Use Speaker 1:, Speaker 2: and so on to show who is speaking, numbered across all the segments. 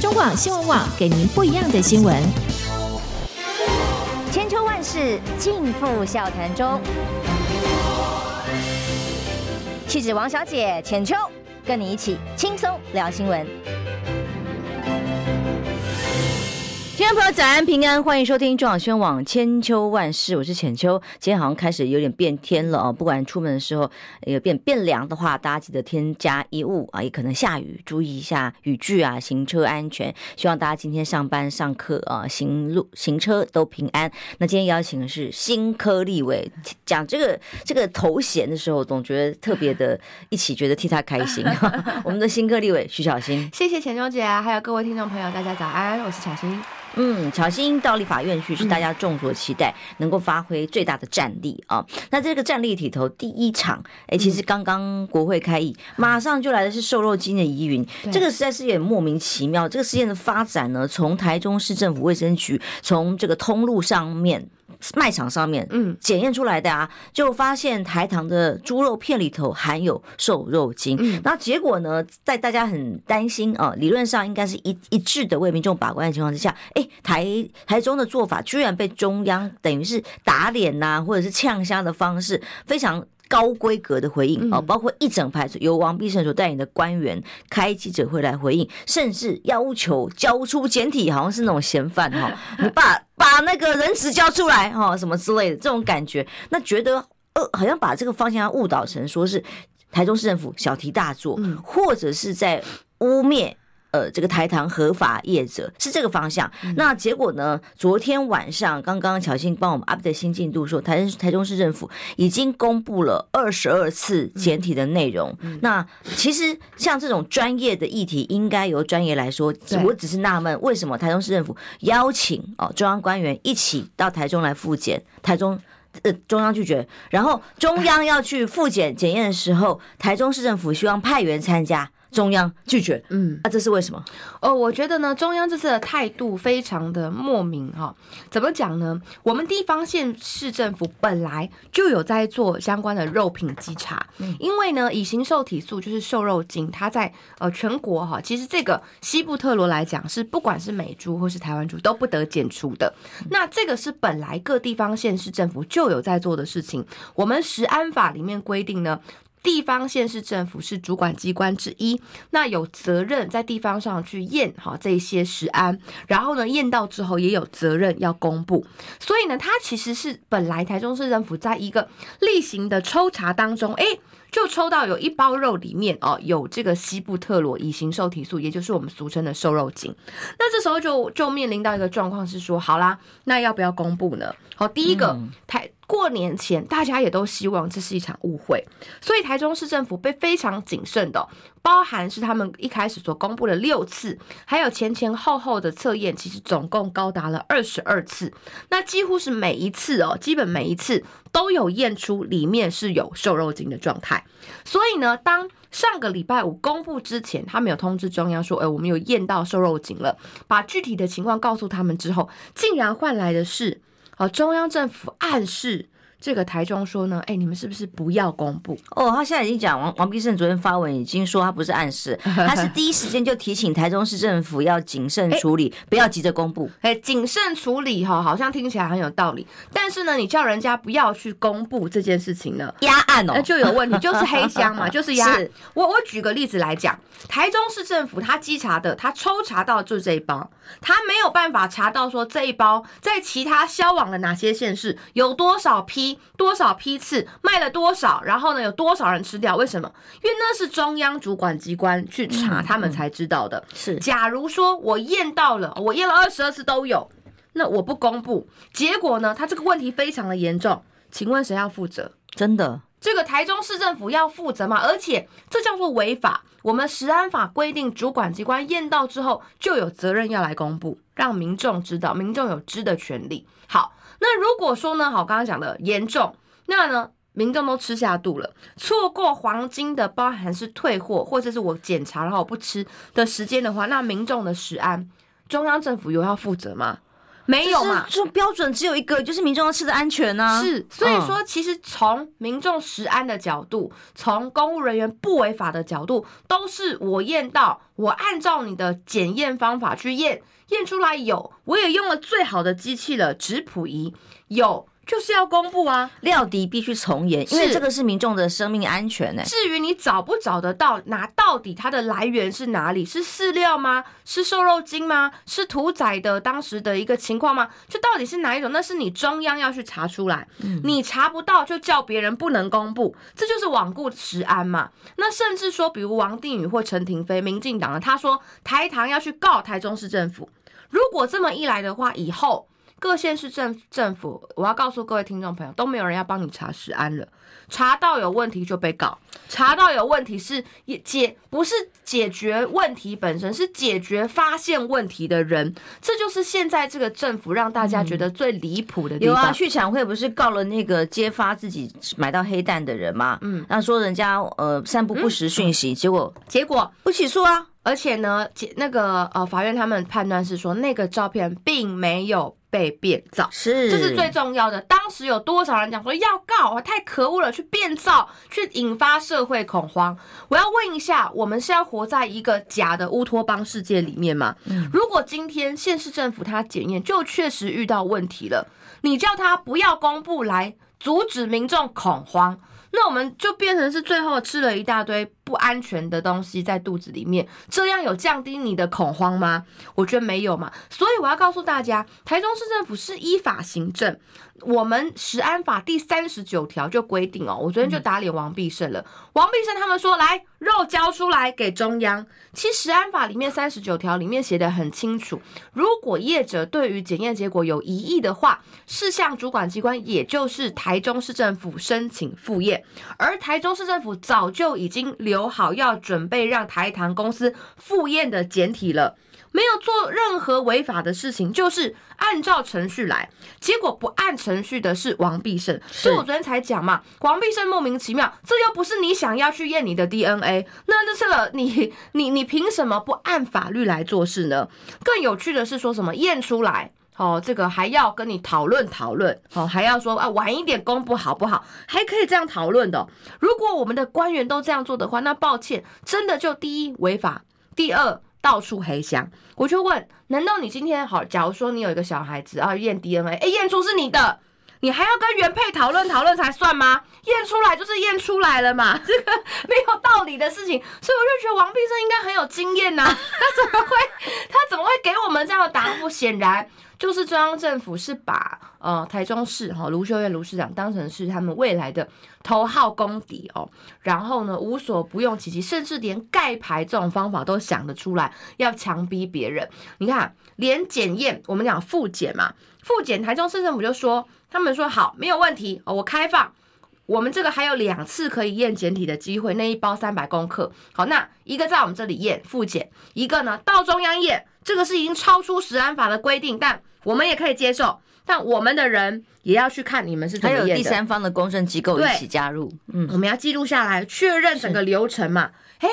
Speaker 1: 中广新闻网给您不一样的新闻。
Speaker 2: 千秋万世尽付笑谈中。气质王小姐浅秋，跟你一起轻松聊新闻。听众朋友，早安平安，欢迎收听中广宣网千秋万世，我是浅秋。今天好像开始有点变天了哦，不管出门的时候有变变凉的话，大家记得添加衣物啊，也可能下雨，注意一下雨具啊，行车安全。希望大家今天上班上课啊，行路行车都平安。那今天邀请的是新科立委，讲这个这个头衔的时候，总觉得特别的，一起觉得替他开心。我们的新科立委徐小新，
Speaker 3: 谢谢浅秋姐，还有各位听众朋友，大家早安，我是巧芯。
Speaker 2: 嗯，乔欣到立法院去是大家众所期待，能够发挥最大的战力啊。那这个战力里头，第一场，哎，其实刚刚国会开议，马上就来的是瘦肉精的疑云，这个实在是有点莫名其妙。这个事件的发展呢，从台中市政府卫生局从这个通路上面。卖场上面，嗯，检验出来的啊，就发现台糖的猪肉片里头含有瘦肉精。嗯，那结果呢，在大家很担心啊，理论上应该是一一致的为民众把关的情况之下，哎，台台中的做法居然被中央等于是打脸呐、啊，或者是呛虾的方式，非常。高规格的回应啊，包括一整排由王必胜所带领的官员开记者会来回应，甚至要求交出简体，好像是那种嫌犯哈，你把把那个人质交出来哈，什么之类的这种感觉，那觉得呃，好像把这个方向误导成说是台中市政府小题大做，或者是在污蔑。呃，这个台糖合法业者是这个方向。那结果呢？昨天晚上刚刚巧芯帮我们 update 新进度，说台台中市政府已经公布了二十二次简体的内容。那其实像这种专业的议题，应该由专业来说。我只是纳闷，为什么台中市政府邀请哦中央官员一起到台中来复检，台中呃中央拒绝，然后中央要去复检检验的时候，台中市政府希望派员参加。中央拒绝，嗯，那、啊、这是为什么？
Speaker 3: 哦，我觉得呢，中央这次的态度非常的莫名哈。怎么讲呢？我们地方县市政府本来就有在做相关的肉品稽查，嗯、因为呢，乙型瘦体素就是瘦肉精，它在呃全国哈，其实这个西部特罗来讲是不管是美猪或是台湾猪都不得检出的。那这个是本来各地方县市政府就有在做的事情。我们食安法里面规定呢。地方县市政府是主管机关之一，那有责任在地方上去验好这些食安，然后呢验到之后也有责任要公布。所以呢，它其实是本来台中市政府在一个例行的抽查当中，哎，就抽到有一包肉里面哦有这个西布特罗乙型受体素，也就是我们俗称的瘦肉精。那这时候就就面临到一个状况是说，好啦，那要不要公布呢？好，第一个台。过年前，大家也都希望这是一场误会，所以台中市政府被非常谨慎的，包含是他们一开始所公布的六次，还有前前后后的测验，其实总共高达了二十二次，那几乎是每一次哦，基本每一次都有验出里面是有瘦肉精的状态。所以呢，当上个礼拜五公布之前，他们有通知中央说，哎，我们有验到瘦肉精了，把具体的情况告诉他们之后，竟然换来的是。好，中央政府暗示。这个台中说呢，哎，你们是不是不要公布？
Speaker 2: 哦，他现在已经讲，王王必胜昨天发文已经说他不是暗示，他是第一时间就提醒台中市政府要谨慎处理，不要急着公布。
Speaker 3: 哎，谨慎处理哈，好像听起来很有道理。但是呢，你叫人家不要去公布这件事情呢，
Speaker 2: 压案哦，那
Speaker 3: 就有问题，就是黑箱嘛，就是压案。我我举个例子来讲，台中市政府他稽查的，他抽查到就是这一包，他没有办法查到说这一包在其他销往了哪些县市有多少批。多少批次卖了多少，然后呢，有多少人吃掉？为什么？因为那是中央主管机关去查，他们才知道的。是，假如说我验到了，我验了二十二次都有，那我不公布，结果呢？他这个问题非常的严重，请问谁要负责？
Speaker 2: 真的，
Speaker 3: 这个台中市政府要负责吗？而且这叫做违法。我们食安法规定，主管机关验到之后就有责任要来公布，让民众知道，民众有知的权利。好。那如果说呢，好，刚刚讲的严重，那呢，民众都吃下肚了，错过黄金的包含是退货，或者是我检查然后我不吃的时间的话，那民众的食安，中央政府有要负责吗？没有嘛？
Speaker 2: 这标准只有一个，就是民众要吃的安全呢、啊。
Speaker 3: 是，所以说其实从民众食安的角度，从公务人员不违法的角度，都是我验到，我按照你的检验方法去验，验出来有，我也用了最好的机器了，质谱仪有。就是要公布啊，
Speaker 2: 料敌必须从严，因为这个是民众的生命安全呢、欸。
Speaker 3: 至于你找不找得到，拿到底它的来源是哪里？是饲料吗？是瘦肉精吗？是屠宰的当时的一个情况吗？就到底是哪一种？那是你中央要去查出来，嗯、你查不到就叫别人不能公布，这就是罔顾食安嘛。那甚至说，比如王定宇或陈亭妃，民进党的，他说台糖要去告台中市政府，如果这么一来的话，以后。各县市政政府，我要告诉各位听众朋友，都没有人要帮你查食安了。查到有问题就被告，查到有问题是解不是解决问题本身，是解决发现问题的人。这就是现在这个政府让大家觉得最离谱的地方。嗯、有啊，去抢会不是告了那个揭发自己买到黑蛋的人吗？嗯，那说人家呃散布不实讯息，嗯、结果结果不起诉啊。而且呢，那个呃法院他们判断是说那个照片并没有。被变造是，这是最重要的。当时有多少人讲说要告啊？太可恶了，去变造，去引发社会恐慌。我要问一下，我们是要活在一个假的乌托邦世界里面吗？嗯、如果今天县市政府他检验就确实遇到问题了，你叫他不要公布来阻止民众恐慌。那我们就变成是最后吃了一大堆不安全的东西在肚子里面，这样有降低你的恐慌吗？我觉得没有嘛。所以我要告诉大家，台中市政府是依法行政。我们食安法第三十九条就规定哦，我昨天就打脸王必胜了。王必胜他们说，来肉交出来给中央。其实食安法里面三十九条里面写得很清楚，如果业者对于检验结果有疑义的话，是向主管机关，也就是台中市政府申请复验。而台中市政府早就已经留好要准备让台糖公司复验的简体了。没有做任何违法的事情，就是按照程序来。结果不按程序的是王必胜，所以我昨天才讲嘛，王必胜莫名其妙，这又不是你想要去验你的 DNA，那这是了你你你凭什么不按法律来做事呢？更有趣的是说什么验出来哦，这个还要跟你讨论讨论哦，还要说啊晚一点公布好不好？还可以这样讨论的。如果我们的官员都这样做的话，那抱歉，真的就第一违法，第二。到处黑箱，我就问：难道你今天好？假如说你有一个小孩子啊，验 DNA，哎，验出是你的，你还要跟原配讨论讨论才算吗？验出来就是验出来了嘛，这个没有道理的事情。所以我就觉得王必胜应该很有经验呐、啊，他怎么会他怎么会给我们这样的答复？显然。就是中央政府是把呃台中市哈卢秀燕卢市长当成是他们未来的头号公敌哦，然后呢无所不用其极，甚至连盖牌这种方法都想得出来，要强逼别人。你看，连检验我们讲复检嘛，复检台中市政府就说他们说好没有问题哦，我开放，我们这个还有两次可以验检体的机会，那一包三百公克，好，那一个在我们这里验复检，一个呢到中央验，这个是已经超出食安法的规定，但。我们也可以接受，但我们的人也要去看你们是怎么验的。还有第三方的公证机构一起加入，嗯，我们要记录下来，确认整个流程嘛。嘿，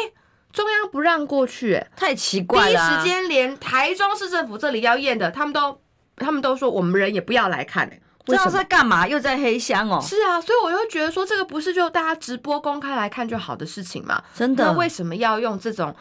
Speaker 3: 中央不让过去，太奇怪了。第一时间连台中市政府这里要验的，他们都他们都说我们人也不要来看，哎，这是在干嘛？又在黑箱哦。是啊，所以我又觉得说这个不是就大家直播公开来看就好的事情嘛？真的，那为什么要用这种？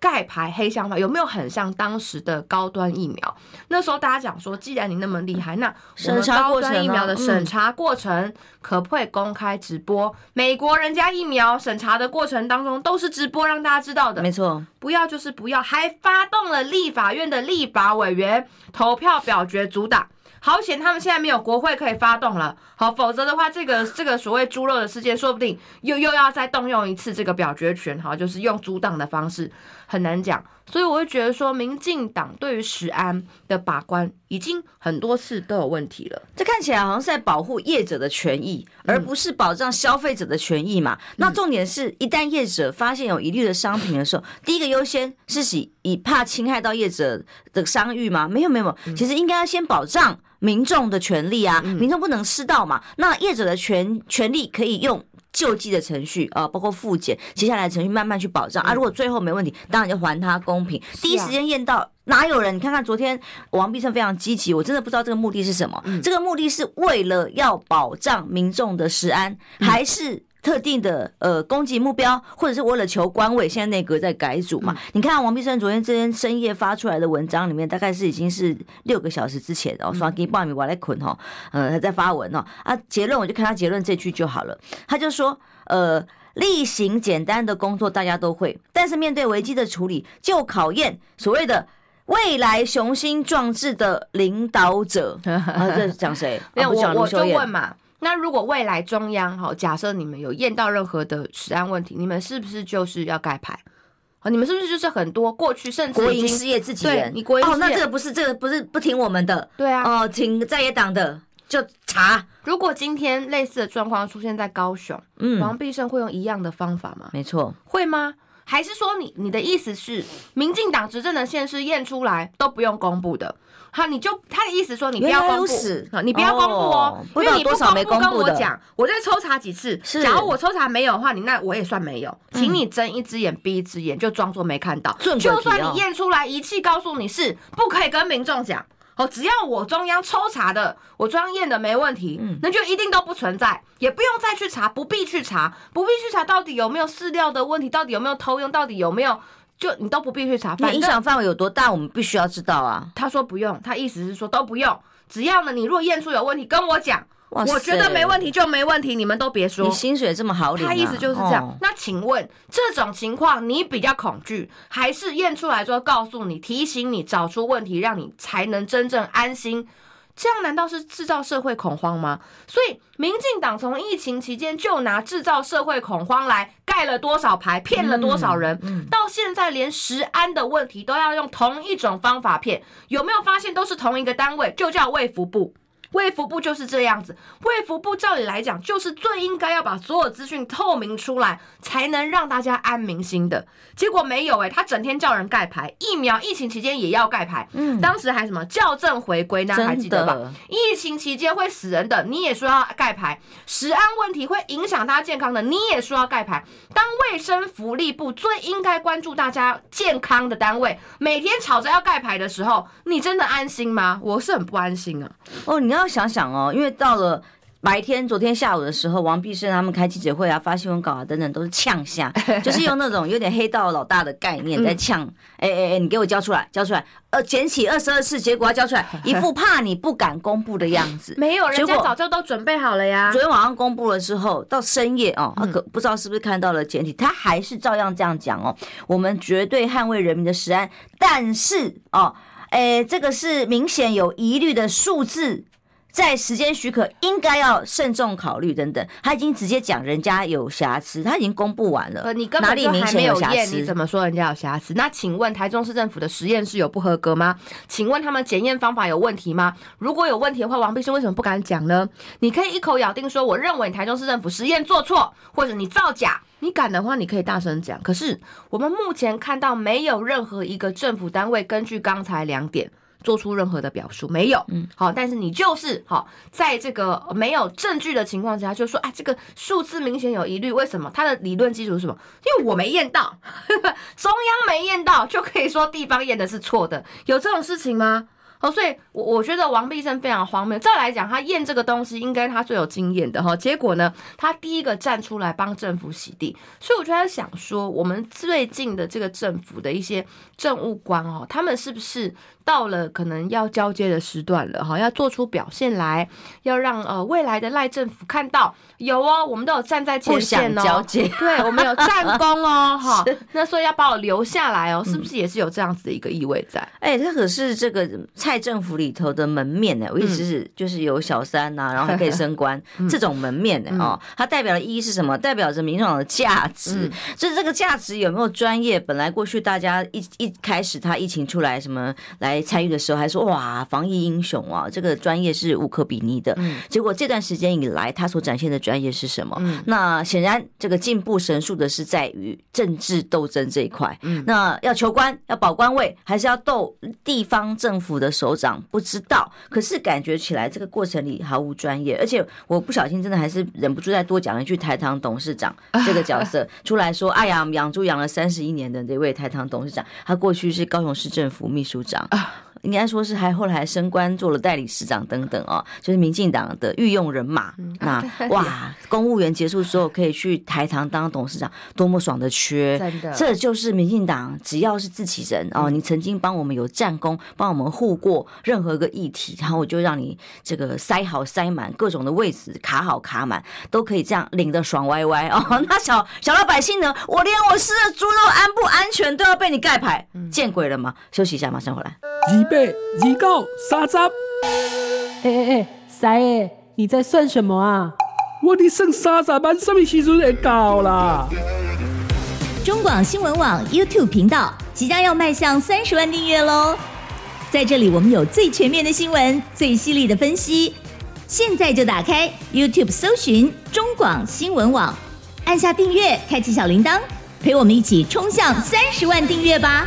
Speaker 3: 盖牌黑箱法有没有很像当时的高端疫苗？那时候大家讲说，既然你那么厉害，那我们高端疫苗的审查过程可不可以公开直播？美国人家疫苗审查的过程当中都是直播，让大家知道的。没错，不要就是不要，还发动了立法院的立法委员投票表决阻挡。好险，他们现在没有国会可以发动了。好，否则的话，这个 这个所谓猪肉的事件，说不定又又要再动用一次这个表决权。好，就是用阻挡的方式，很难讲。所以我会觉得说，民进党对于食安的把关，已经很多次都有问题了。这看起来好像是在保护业者的权益，而不是保障消费者的权益嘛。嗯、那重点是一旦业者发现有疑虑的商品的时候，嗯、第一个优先是以以怕侵害到业者的商誉吗？没有没有，其实应该要先保障民众的权利啊，民众不能吃到嘛。那业者的权权利可以用。
Speaker 2: 救济的程序啊，包括复检，接下来程序慢慢去保障啊。如果最后没问题，当然就还他公平，第一时间验到。哪有人？你看看昨天王必胜非常积极，我真的不知道这个目的是什么。这个目的是为了要保障民众的食安，还是？特定的呃攻击目标，或者是为了求官位，现在内阁在改组嘛？嗯、你看王必胜昨天这天深夜发出来的文章里面，大概是已经是六个小时之前哦，说给报名我来捆哦，呃他在发文哦啊结论我就看他结论这句就好了，他就说呃例行简单的工作大家都会，但是面对危机的处理就考验所谓的未来雄心壮志的领导者 啊，这是讲谁？
Speaker 3: 没有、啊、我我就问嘛。那如果未来中央哈，假设你们有验到任何的食安问题，你们是不是就是要盖牌？你们是不是就是很多过去甚至
Speaker 2: 国营事业自己人？
Speaker 3: 你国营哦，
Speaker 2: 那这个不是这个不是不听我们的？
Speaker 3: 对啊，
Speaker 2: 哦，听在野党的就查。
Speaker 3: 如果今天类似的状况出现在高雄，嗯，王必胜会用一样的方法吗？
Speaker 2: 没错，
Speaker 3: 会吗？还是说你你的意思是，民进党执政的县市验出来都不用公布的？好，你就他的意思说你不要公布，你不要公布哦，因为你不公布跟我讲，我再抽查几次。假如我抽查没有的话，你那我也算没有，请你睁一只眼闭一只眼，就装作没看到。就算你验出来仪器告诉你是不可以跟民众讲。哦，只要我中央抽查的，我中央验的没问题，嗯，那就一定都不存在，也不用再去查，不必去查，不必去查到底有没有饲料的问题，到底有没有偷用，到底有没有，就你都不必去查。
Speaker 2: 那影响范围有多大，我们必须要知道啊。
Speaker 3: 他说不用，他意思是说都不用，只要呢，你如果验出有问题，跟我讲。我觉得没问题就没问题，你们都别说。
Speaker 2: 你薪水这么好领啊？
Speaker 3: 他意思就是这样。那请问这种情况你比较恐惧，还是验出来之后告诉你、提醒你找出问题，让你才能真正安心？这样难道是制造社会恐慌吗？所以民进党从疫情期间就拿制造社会恐慌来盖了多少牌，骗了多少人，到现在连食安的问题都要用同一种方法骗，有没有发现都是同一个单位，就叫卫福部。卫福部就是这样子，卫福部照理来讲就是最应该要把所有资讯透明出来，才能让大家安民心的。结果没有哎、欸，他整天叫人盖牌，疫苗疫情期间也要盖牌。嗯，当时还什么校正回归，那还记得吧？疫情期间会死人的，你也说要盖牌；食安问题会影响大家健康的，你也说要盖牌。当卫生福利部最应该关注大家健康的单位，每天吵着要盖牌的时候，你真的安心吗？我是很不安心啊。
Speaker 2: 哦，你要。要想想哦，因为到了白天，昨天下午的时候，王必胜他们开记者会啊，发新闻稿啊，等等，都是呛下，就是用那种有点黑道老大的概念在呛。哎哎哎，你给我交出来，交出来！呃，捡起二十二次，结果要交出来，一副怕你不敢公布的样子。
Speaker 3: 没有，人家早就都准备好了呀。
Speaker 2: 昨天晚上公布了之后，到深夜哦，他可不知道是不是看到了简体，他还是照样这样讲哦。我们绝对捍卫人民的食安，但是哦，哎，这个是明显有疑虑的数字。在时间许可，应该要慎重考虑等等。他已经直接讲人家有瑕疵，他已经公布完了。
Speaker 3: 呃，你根本就还没有验，你怎么说人家有瑕疵？那请问台中市政府的实验室有不合格吗？请问他们检验方法有问题吗？如果有问题的话，王必胜为什么不敢讲呢？你可以一口咬定说，我认为台中市政府实验做错，或者你造假。你敢的话，你可以大声讲。可是我们目前看到，没有任何一个政府单位根据刚才两点。做出任何的表述没有，嗯，好，但是你就是好，在这个没有证据的情况之下，就说啊，这个数字明显有疑虑，为什么？他的理论基础是什么？因为我没验到，中央没验到，就可以说地方验的是错的，有这种事情吗？哦，所以，我我觉得王必胜非常荒谬。照来讲，他验这个东西应该他最有经验的哈。结果呢，他第一个站出来帮政府洗地。所以，我就在想说，我们最近的这个政府的一些政务官哦，他们是不是到了可能要交接的时段了哈？要做出表现来，要让呃未来的赖政府看到有哦，我们都有站在前线哦，交接，对，我们有战功哦 哈。那所以要把我留下来哦，是不是也是有这样子的一个意味在？哎、
Speaker 2: 嗯，这可是这个。蔡政府里头的门面呢，我一直是就是有小三呐、啊，然后还可以升官 这种门面呢哦，它代表的意义是什么？代表着民众党的价值，就是这个价值有没有专业？本来过去大家一一开始他疫情出来什么来参与的时候，还说哇防疫英雄啊，这个专业是无可比拟的。结果这段时间以来，他所展现的专业是什么？那显然这个进步神速的是在于政治斗争这一块。那要求官要保官位，还是要斗地方政府的？首长不知道，可是感觉起来这个过程里毫无专业，而且我不小心真的还是忍不住再多讲一句台糖董事长这个角色 出来说，哎呀，养猪养了三十一年的这位台糖董事长，他过去是高雄市政府秘书长。应该说是还后来还升官做了代理市长等等哦，就是民进党的御用人马。嗯、那 哇，公务员结束之后可以去台糖当董事长，多么爽的缺！真的，这就是民进党，只要是自己人哦，你曾经帮我们有战功，帮我们护过任何一个议题，然后我就让你这个塞好塞满各种的位置，卡好卡满，都可以这样领的爽歪歪哦。那小小老百姓呢？我连我吃的猪肉安不安全都要被你盖牌，见鬼了吗？休息一下，马上回来。
Speaker 4: 二八二九三十，哎
Speaker 5: 哎哎，三爷，你在算什么啊？
Speaker 4: 我的剩三十万，什么时阵会到啦？
Speaker 1: 中广新闻网 YouTube 频道即将要迈向三十万订阅喽！在这里，我们有最全面的新闻，最犀利的分析。现在就打开 YouTube 搜寻中广新闻网，按下订阅，开启小铃铛，陪我们一起冲向三十万订阅吧！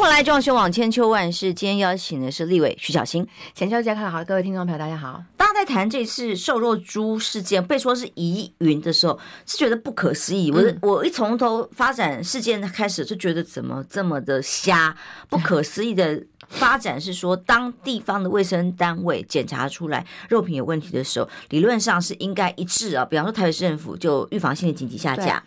Speaker 2: 迎回来，中广新闻网千秋万世。今天邀请的是立委徐巧芯。
Speaker 3: 浅秋姐，看好各位听众朋友，大家好。
Speaker 2: 大家在谈这次瘦肉猪事件被说是疑云的时候，是觉得不可思议。我、嗯、我一从头发展事件开始，就觉得怎么这么的瞎，不可思议的。发展是说，当地方的卫生单位检查出来肉品有问题的时候，理论上是应该一致啊。比方说，台北市政府就预防性的紧急下架，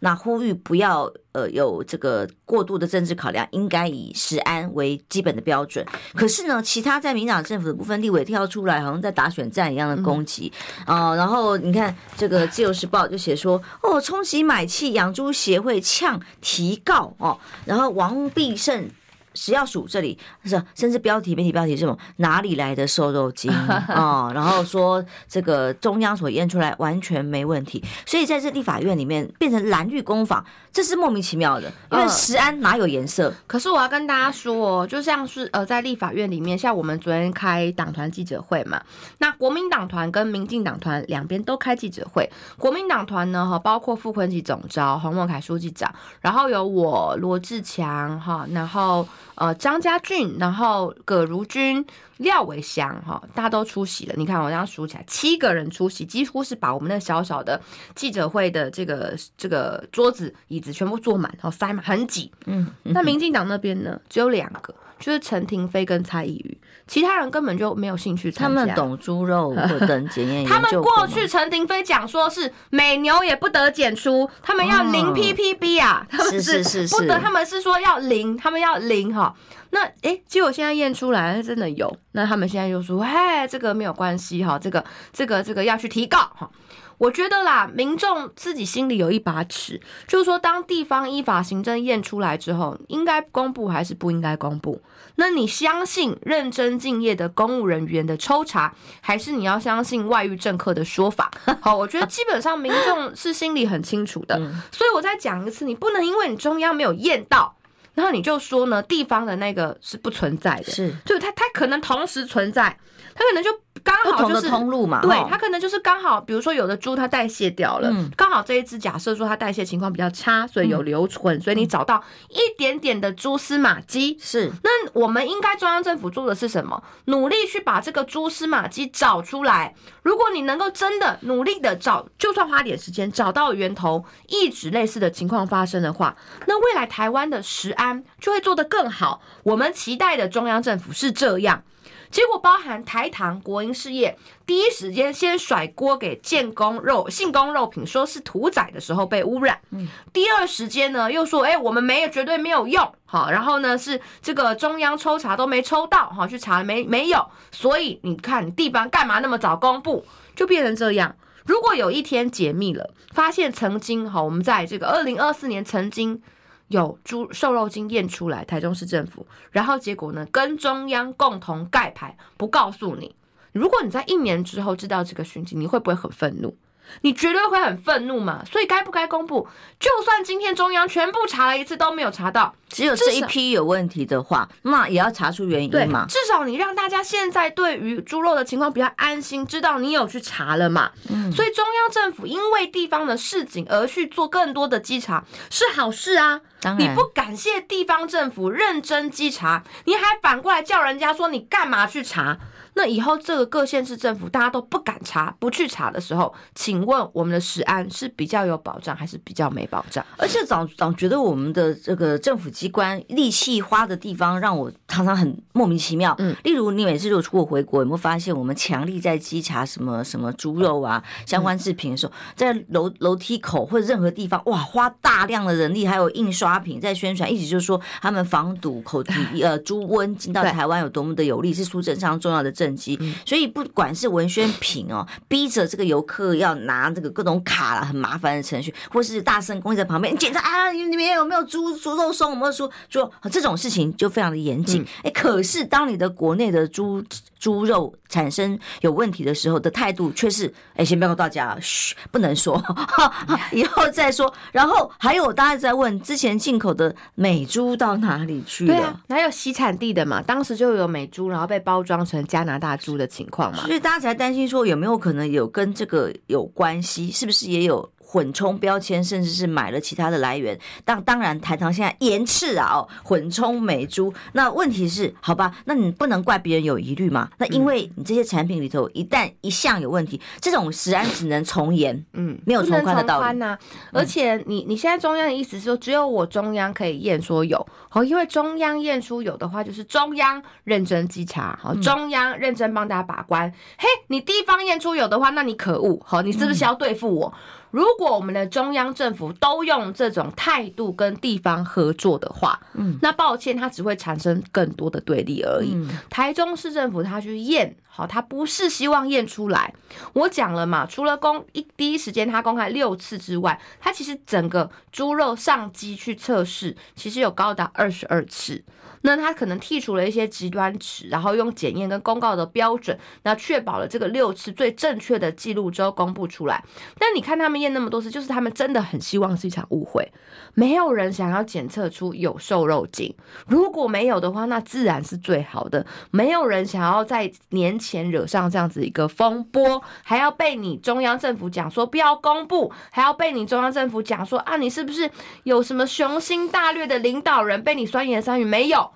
Speaker 2: 那呼吁不要呃有这个过度的政治考量，应该以食安为基本的标准。可是呢，其他在民党政府的部分立委跳出来，好像在打选战一样的攻击啊、呃。然后你看这个自由时报就写说，哦，冲击买气养猪协会呛提告哦，然后王必胜。食药署这里是，甚至标题媒体标题是什么？哪里来的瘦肉精啊、哦？然后说这个中央所验出来完全没问题，所以在这立法院里面变成蓝绿工坊，这是莫名其妙的。因为食安哪有颜色？
Speaker 3: 呃、可是我要跟大家说哦，就像是呃，在立法院里面，像我们昨天开党团记者会嘛，那国民党团跟民进党团两边都开记者会。国民党团呢，哈，包括傅昆萁总召、洪孟凯书记长，然后有我罗志强哈，然后。呃，张家俊，然后葛如君、廖伟翔，哈，大家都出席了。你看，我这样数起来，七个人出席，几乎是把我们那小小的记者会的这个这个桌子、椅子全部坐满，然后塞满，很挤。嗯，那民进党那边呢，只有两个。就是陈廷飞跟蔡易余，其他人根本就没有兴趣参加。
Speaker 2: 他们懂猪肉或等检验
Speaker 3: 他们过去陈廷飞讲说是美牛也不得检出，他们要零 ppb 啊，他们是不得，他们是说要零，他们要零哈。那哎，结果现在验出来真的有，那他们现在又说，哎，这个没有关系哈，这个这个这个要去提告哈。我觉得啦，民众自己心里有一把尺，就是说，当地方依法行政验出来之后，应该公布还是不应该公布？那你相信认真敬业的公务人员的抽查，还是你要相信外遇政客的说法？好，我觉得基本上民众是心里很清楚的。所以我再讲一次，你不能因为你中央没有验到，然后你就说呢，地方的那个是不存在的，是，就它它可能同时存在。他可能就刚好就是
Speaker 2: 通路嘛，
Speaker 3: 对，它可能就是刚好，比如说有的猪它代谢掉了，刚好这一只假设说它代谢情况比较差，所以有留存，所以你找到一点点的蛛丝马迹。是，那我们应该中央政府做的是什么？努力去把这个蛛丝马迹找出来。如果你能够真的努力的找，就算花点时间找到源头，抑制类似的情况发生的话，那未来台湾的食安就会做得更好。我们期待的中央政府是这样。结果包含台糖国营事业第一时间先甩锅给建工肉信工肉品，说是屠宰的时候被污染。嗯，第二时间呢又说，哎，我们没有绝对没有用，好，然后呢是这个中央抽查都没抽到，哈，去查没没有，所以你看地方干嘛那么早公布，就变成这样。如果有一天解密了，发现曾经哈，我们在这个二零二四年曾经。有猪瘦肉精验出来，台中市政府，然后结果呢，跟中央共同盖牌，不告诉你。如果你在一年之后知道这个讯息，你会不会很愤怒？你绝对会很愤怒嘛。所以该不该公布？就算今天中央全部查了一次都没有查到，
Speaker 2: 只有这一批有问题的话，那也要查出原因嘛。
Speaker 3: 至少你让大家现在对于猪肉的情况比较安心，知道你有去查了嘛。嗯，所以中央政府因为地方的市警而去做更多的稽查是好事啊。你不感谢地方政府认真稽查，你还反过来叫人家说你干嘛去查？那以后这个各县市政府大家都不敢查、不去查的时候，请问我们的食安是比较有保障还是比较没保障？
Speaker 2: 而且总总觉得我们的这个政府机关力气花的地方让我常常很莫名其妙。嗯，例如你每次如果出国回国，有没有发现我们强力在稽查什么什么猪肉啊相关制品的时候，在楼楼梯口或者任何地方，哇，花大量的人力还有印刷品在宣传，一直就是说他们防堵口蹄 呃猪瘟进到台湾有多么的有利，是苏贞昌重要的。政绩，所以不管是文宣品哦，逼着这个游客要拿这个各种卡啦，很麻烦的程序，或是大声公在旁边检查啊，里面有没有猪猪肉松，有没有猪猪这种事情就非常的严谨。哎，可是当你的国内的猪猪肉产生有问题的时候的态度却是，哎，先不要告诉大家，嘘，不能说，以后再说。然后还有大家在问，之前进口的美猪到哪里去了？对啊，
Speaker 3: 哪有西产地的嘛？当时就有美猪，然后被包装成加拿大猪的情况嘛，
Speaker 2: 所以大家才担心说有没有可能有跟这个有关系，是不是也有？混充标签，甚至是买了其他的来源，当当然台糖现在严斥啊，哦，混充美猪。那问题是，好吧，那你不能怪别人有疑虑嘛？那因为你这些产品里头一旦一项有问题，这种实然只能从严，嗯，没有从宽的道理
Speaker 3: 呐。而且你你现在中央的意思是说，只有我中央可以验说有，好，因为中央验出有的话，就是中央认真稽查，好，中央认真帮大家把关。嘿，你地方验出有的话，那你可恶，好，你是不是要对付我？如果我们的中央政府都用这种态度跟地方合作的话，嗯，那抱歉，它只会产生更多的对立而已。嗯、台中市政府他去验，好，他不是希望验出来。我讲了嘛，除了公一第一时间他公开六次之外，他其实整个猪肉上机去测试，其实有高达二十二次。那他可能剔除了一些极端值，然后用检验跟公告的标准，那确保了这个六次最正确的记录之后公布出来。但你看他们验那么多次，就是他们真的很希望是一场误会，没有人想要检测出有瘦肉精。如果没有的话，那自然是最好的。没有人想要在年前惹上这样子一个风波，还要被你中央政府讲说不要公布，还要被你中央政府讲说啊，你是不是有什么雄心大略的领导人被你酸言酸语？没有。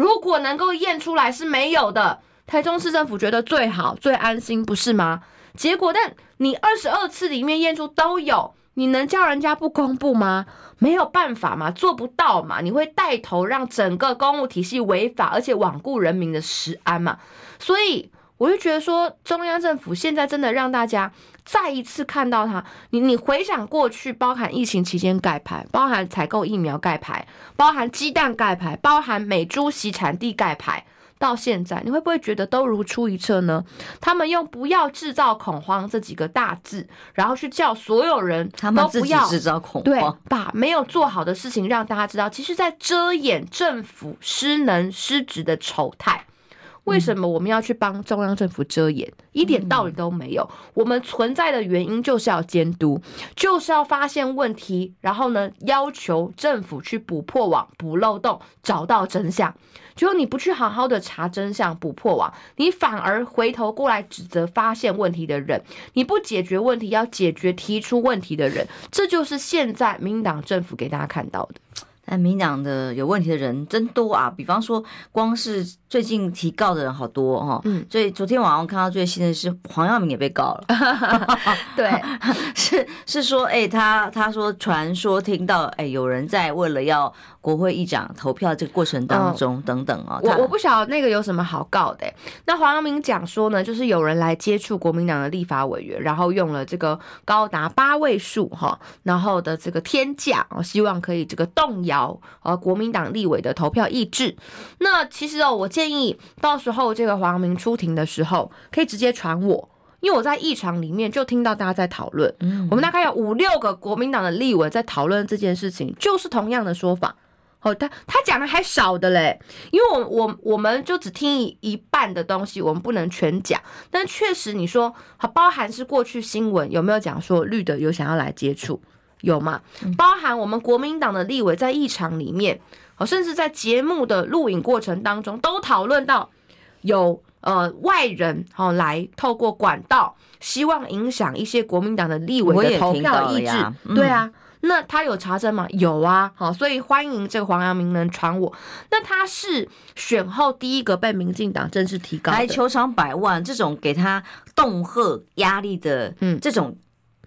Speaker 3: 如果能够验出来是没有的，台中市政府觉得最好最安心，不是吗？结果，但你二十二次里面验出都有，你能叫人家不公布吗？没有办法嘛，做不到嘛。你会带头让整个公务体系违法，而且罔顾人民的食安嘛。所以我就觉得说，中央政府现在真的让大家。再一次看到它，你你回想过去，包含疫情期间盖牌，包含采购疫苗盖牌，包含鸡蛋盖牌，包含美猪洗产地盖牌，到现在，你会不会觉得都如出一辙呢？他们用“不要制造恐慌”这几个大字，然后去叫所有人都不要，制造恐慌，对，把没有做好的事情让大家知道，其实在遮掩政府失能失职的丑态。为什么我们要去帮中央政府遮掩？一点道理都没有。我们存在的原因就是要监督，就是要发现问题，然后呢，要求政府去补破网、补漏洞，找到真相。结果你不去好好的查真相、补破网，你反而回头过来指责发现问题的人。你不解决问题，要解决提出问题的人。这就是现在民进党政府给大家看到的。
Speaker 2: 但民党的有问题的人真多啊！比方说，光是最近提告的人好多哈。嗯。所以昨天晚上看到最新的是黄耀明也被告了。
Speaker 3: 对，
Speaker 2: 是是说，哎、欸，他他说传说听到，哎、欸，有人在为了要国会议长投票这个过程当中、嗯、等等啊。
Speaker 3: 我我不晓得那个有什么好告的、欸。那黄耀明讲说呢，就是有人来接触国民党的立法委员，然后用了这个高达八位数哈，然后的这个天价，希望可以这个动摇。呃，国民党立委的投票意志。那其实哦，我建议到时候这个黄明出庭的时候，可以直接传我，因为我在议场里面就听到大家在讨论。嗯，我们大概有五六个国民党的立委在讨论这件事情，就是同样的说法。哦，他他讲的还少的嘞，因为我我我们就只听一一半的东西，我们不能全讲。但确实你说，好，包含是过去新闻有没有讲说绿的有想要来接触，有吗？包含我们国民党的立委在议场里面，哦，甚至在节目的录影过程当中都讨论到有呃外人哦来透过管道，希望影响一些国民党的立委的投票意志，嗯、对啊。那他有查证吗？有啊，好，所以欢迎这个黄阳明能传我。那他是选后第一个被民进党正式提高，
Speaker 2: 还求偿百万，这种给他恫吓压力的，嗯，这种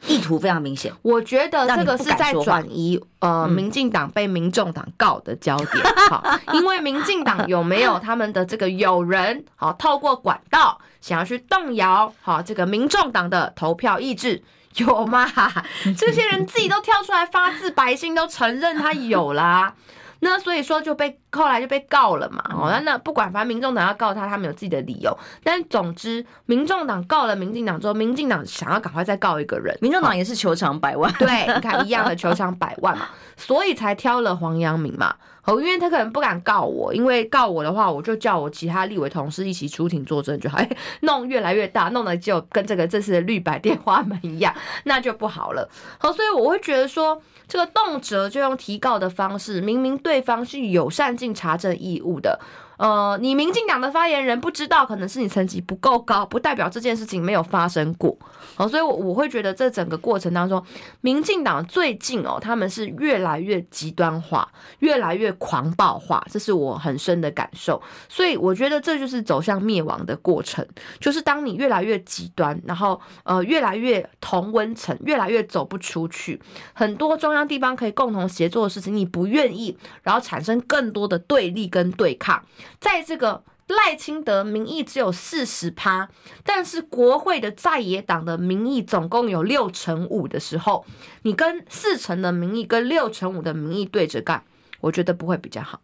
Speaker 2: 意图非常明显。
Speaker 3: 我觉得这个是在转移呃民进党被民众党告的焦点，好，因为民进党有没有他们的这个有人，好，透过管道想要去动摇，好，这个民众党的投票意志。有吗？这些人自己都跳出来发自百姓都承认他有啦，那所以说就被后来就被告了嘛。哦，那那不管，反正民众党要告他，他们有自己的理由。但总之，民众党告了民进党之后，民进党想要赶快再告一个人，
Speaker 2: 民众党也是求偿百万。
Speaker 3: 对，你看一样的求偿百万嘛，所以才挑了黄阳明嘛。哦，因为他可能不敢告我，因为告我的话，我就叫我其他立委同事一起出庭作证就好。弄越来越大，弄得就跟这个这次的绿白电话门一样，那就不好了。好，所以我会觉得说，这个动辄就用提告的方式，明明对方是有善尽查证义务的。呃，你民进党的发言人不知道，可能是你层级不够高，不代表这件事情没有发生过。哦，所以，我我会觉得这整个过程当中，民进党最近哦，他们是越来越极端化，越来越狂暴化，这是我很深的感受。所以，我觉得这就是走向灭亡的过程，就是当你越来越极端，然后呃，越来越同温层，越来越走不出去，很多中央地方可以共同协作的事情，你不愿意，然后产生更多的对立跟对抗。在这个赖清德民意只有四十趴，但是国会的在野党的民意总共有六成五的时候，你跟四成的民意跟六成五的民意对着干。我觉得不会比较好。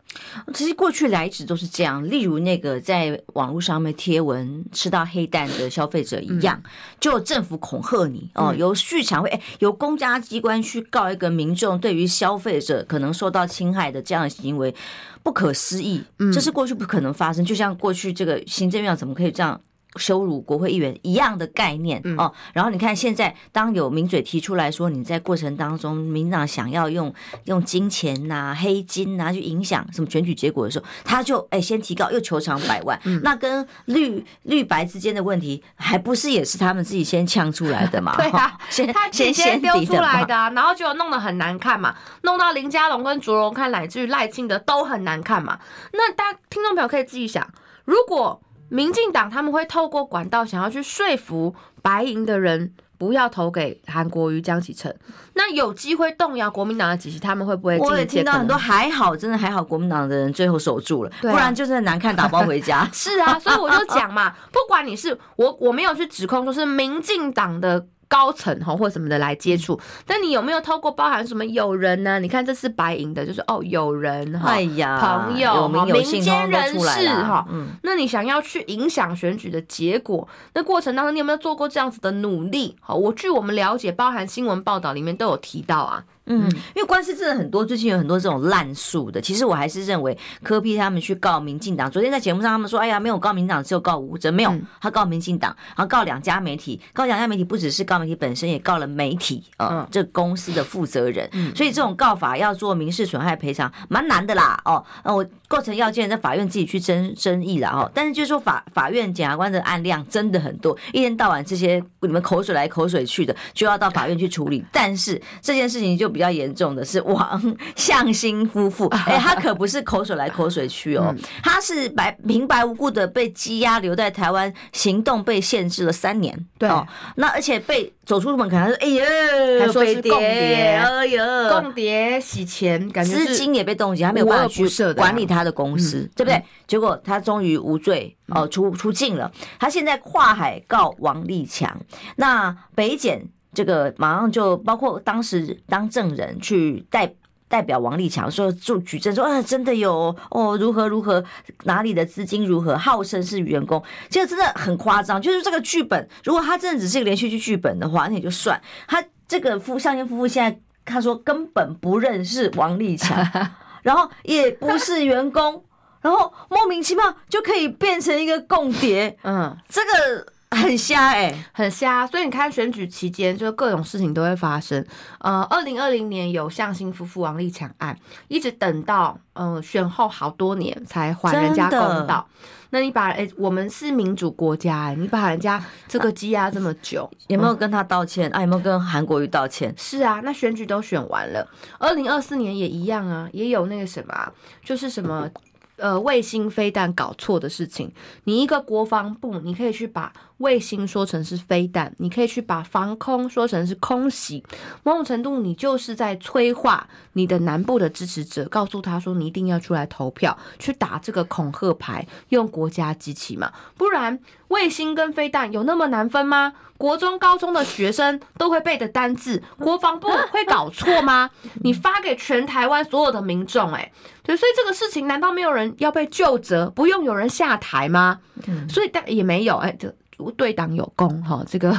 Speaker 2: 其实过去来一直都是这样，例如那个在网络上面贴文吃到黑蛋的消费者一样，就政府恐吓你哦，由续场会由公家机关去告一个民众对于消费者可能受到侵害的这样的行为，不可思议，这是过去不可能发生。就像过去这个行政院长怎么可以这样？羞辱国会议员一样的概念哦，然后你看现在，当有名嘴提出来说，你在过程当中，民党想要用用金钱呐、啊、黑金呐、啊、去影响什么选举结果的时候，他就哎先提告，又求偿百万。那跟绿绿白之间的问题，还不是也是他们自己先呛出来的嘛？对啊，先
Speaker 3: 他先先丢出来的，然后就弄得很难看嘛，弄到林佳龙跟卓荣看乃至于赖清德都很难看嘛。那大家听众朋友可以自己想，如果。民进党他们会透过管道想要去说服白银的人不要投给韩国瑜、江启臣，那有机会动摇国民党的体系，他们会不会？
Speaker 2: 我也听到很多还好，真的还好，国民党的人最后守住了，不然就是难看，打包回家。
Speaker 3: 是啊，所以我就讲嘛，不管你是我，我没有去指控说是民进党的。高层哈或什么的来接触，但你有没有透过包含什么友人呢？你看这次白银的，就是哦友人哈，
Speaker 2: 哎呀，
Speaker 3: 朋友哈，民间人士哈，
Speaker 2: 嗯，
Speaker 3: 那你想要去影响选举的结果，那过程当中你有没有做过这样子的努力？好，我据我们了解，包含新闻报道里面都有提到啊。
Speaker 2: 嗯，因为官司真的很多，最近有很多这种烂诉的。其实我还是认为柯 P 他们去告民进党。昨天在节目上他们说，哎呀，没有告民进党，只有告吴哲，没有，他告民进党，然后告两家媒体，告两家媒体不只是告媒体本身，也告了媒体呃这公司的负责人。所以这种告法要做民事损害赔偿，蛮难的啦。哦，那我构成要件在法院自己去争争议了哦。但是就是说法法院检察官的案量真的很多，一天到晚这些你们口水来口水去的，就要到法院去处理。但是这件事情就比较严重的是王 向新夫妇，哎，他可不是口水来口水去哦，他是白平白无故的被羁押留在台湾，行动被限制了三年，对哦，那而且被走出门可能说，哎呀，
Speaker 3: 还说是共谍，
Speaker 2: 哎呀，
Speaker 3: 共谍洗钱，感觉
Speaker 2: 资金也被冻结，他没有办法去管理他的公司，对不对？结果他终于无罪哦，出出境了，他现在跨海告王立强，那北检。这个马上就包括当时当证人去代代表王立强说，就举证说啊，真的有哦，如何如何，哪里的资金如何，号称是员工，这个真的很夸张。就是这个剧本，如果他真的只是一个连续剧剧本的话，那也就算。他这个夫向心夫妇现在他说根本不认识王立强。然后也不是员工，然后莫名其妙就可以变成一个共谍。嗯，这个。很瞎哎、欸，
Speaker 3: 很瞎，所以你看选举期间，就各种事情都会发生。呃，二零二零年有向心夫妇王立强案，一直等到呃选后好多年才还人家公道。那你把哎、欸，我们是民主国家哎、欸，你把人家这个积压这么久，
Speaker 2: 有没有跟他道歉？嗯、啊，有没有跟韩国瑜道歉？
Speaker 3: 是啊，那选举都选完了，二零二四年也一样啊，也有那个什么，就是什么呃卫星飞弹搞错的事情。你一个国防部，你可以去把。卫星说成是飞弹，你可以去把防空说成是空袭，某种程度你就是在催化你的南部的支持者，告诉他说你一定要出来投票，去打这个恐吓牌，用国家机器嘛，不然卫星跟飞弹有那么难分吗？国中高中的学生都会背的单字，国防部会搞错吗？你发给全台湾所有的民众，哎，对，所以这个事情难道没有人要被就责，不用有人下台吗？所以但也没有，哎，这。对党有功哈，这个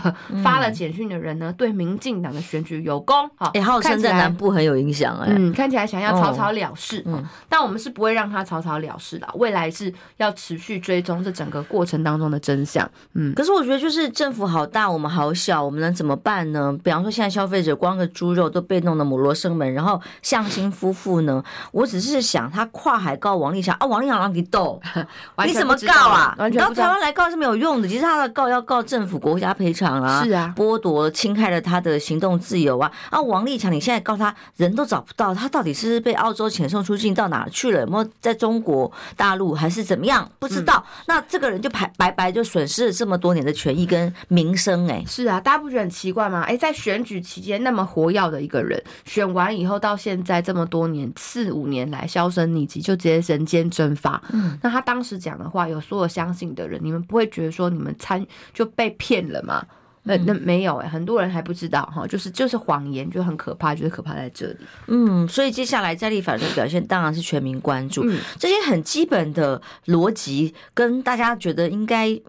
Speaker 3: 发了简讯的人呢，嗯、对民进党的选举有功哈，
Speaker 2: 也号称在南部很有影响哎，
Speaker 3: 嗯，看起来想要草草了事，嗯，但我们是不会让他草草了事的，未来是要持续追踪这整个过程当中的真相，嗯，
Speaker 2: 可是我觉得就是政府好大，我们好小，我们能怎么办呢？比方说现在消费者光个猪肉都被弄得母罗生门，然后向心夫妇呢，我只是想他跨海告王丽强啊，王丽强让你斗，你怎么告啊？你到台湾来告是没有用的，其实他的。告要告政府国家赔偿啊，是啊，剥夺侵害了他的行动自由啊啊！王立强，你现在告他人都找不到，他到底是被澳洲遣送出境到哪去了？有没有在中国大陆还是怎么样？不知道。嗯、那这个人就白白白就损失了这么多年的权益跟名声哎、欸。
Speaker 3: 是啊，大家不觉得很奇怪吗？哎，在选举期间那么活跃的一个人，选完以后到现在这么多年四五年来销声匿迹，就直接人间蒸发。嗯，那他当时讲的话，有所有相信的人，你们不会觉得说你们参。就被骗了嘛？那那没有哎、欸，很多人还不知道哈，就是就是谎言，就很可怕，就是可怕在这里。
Speaker 2: 嗯，所以接下来在立法的表现当然是全民关注，嗯、这些很基本的逻辑跟大家觉得应该。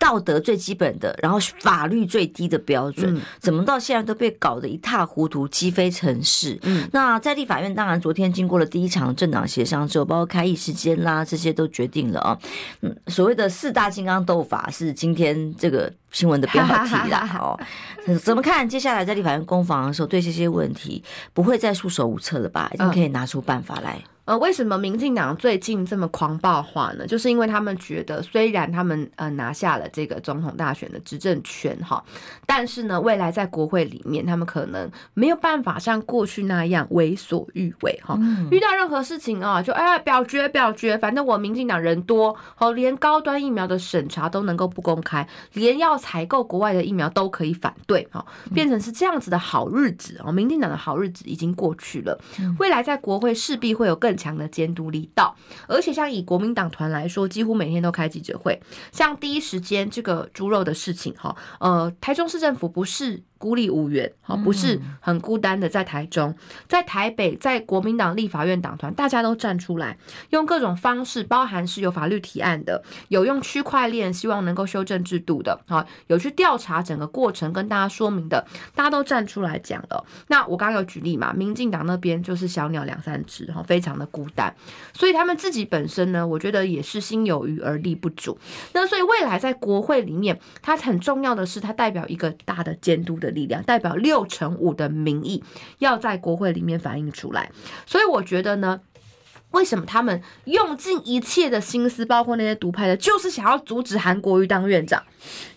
Speaker 2: 道德最基本的，然后法律最低的标准，嗯、怎么到现在都被搞得一塌糊涂、鸡飞城市？嗯，那在立法院，当然昨天经过了第一场政党协商之后，包括开议时间啦，这些都决定了啊。嗯，所谓的四大金刚斗法是今天这个新闻的标题啦。哦，怎么看接下来在立法院攻防的时候，对这些问题不会再束手无策了吧？已经可以拿出办法来。
Speaker 3: 呃，为什么民进党最近这么狂暴化呢？就是因为他们觉得，虽然他们呃拿下了这个总统大选的执政权哈，但是呢，未来在国会里面，他们可能没有办法像过去那样为所欲为哈。遇到任何事情啊，就哎表决表决，反正我民进党人多，哦，连高端疫苗的审查都能够不公开，连要采购国外的疫苗都可以反对哈，变成是这样子的好日子哦。民进党的好日子已经过去了，未来在国会势必会有更强的监督力道，而且像以国民党团来说，几乎每天都开记者会。像第一时间这个猪肉的事情，哈，呃，台中市政府不是。孤立无援，好，不是很孤单的在台中，在台北，在国民党立法院党团，大家都站出来，用各种方式，包含是有法律提案的，有用区块链，希望能够修正制度的，好，有去调查整个过程跟大家说明的，大家都站出来讲了。那我刚刚有举例嘛，民进党那边就是小鸟两三只，哈，非常的孤单，所以他们自己本身呢，我觉得也是心有余而力不足。那所以未来在国会里面，它很重要的是，它代表一个大的监督的。力量代表六成五的民意要在国会里面反映出来，所以我觉得呢，为什么他们用尽一切的心思，包括那些独派的，就是想要阻止韩国瑜当院长？